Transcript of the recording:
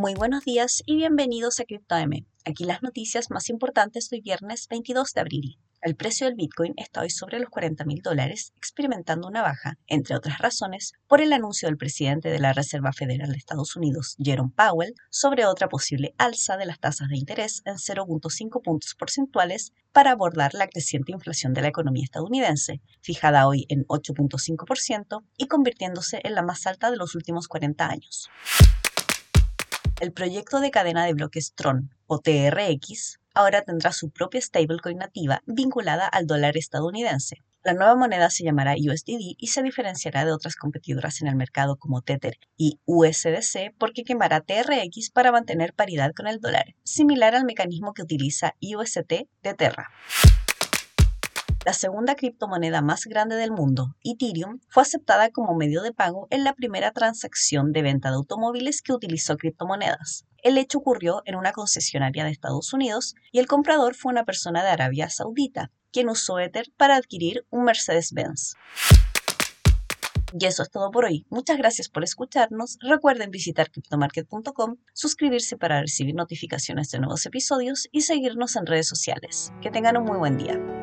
Muy buenos días y bienvenidos a CryptoM. Aquí las noticias más importantes hoy viernes 22 de abril. El precio del Bitcoin está hoy sobre los 40 mil dólares, experimentando una baja, entre otras razones, por el anuncio del presidente de la Reserva Federal de Estados Unidos, Jerome Powell, sobre otra posible alza de las tasas de interés en 0.5 puntos porcentuales para abordar la creciente inflación de la economía estadounidense, fijada hoy en 8.5% y convirtiéndose en la más alta de los últimos 40 años. El proyecto de cadena de bloques Tron, o TRX, ahora tendrá su propia stablecoin nativa vinculada al dólar estadounidense. La nueva moneda se llamará USDD y se diferenciará de otras competidoras en el mercado como Tether y USDC porque quemará TRX para mantener paridad con el dólar, similar al mecanismo que utiliza UST de Terra. La segunda criptomoneda más grande del mundo, Ethereum, fue aceptada como medio de pago en la primera transacción de venta de automóviles que utilizó criptomonedas. El hecho ocurrió en una concesionaria de Estados Unidos y el comprador fue una persona de Arabia Saudita, quien usó Ether para adquirir un Mercedes-Benz. Y eso es todo por hoy. Muchas gracias por escucharnos. Recuerden visitar cryptomarket.com, suscribirse para recibir notificaciones de nuevos episodios y seguirnos en redes sociales. Que tengan un muy buen día.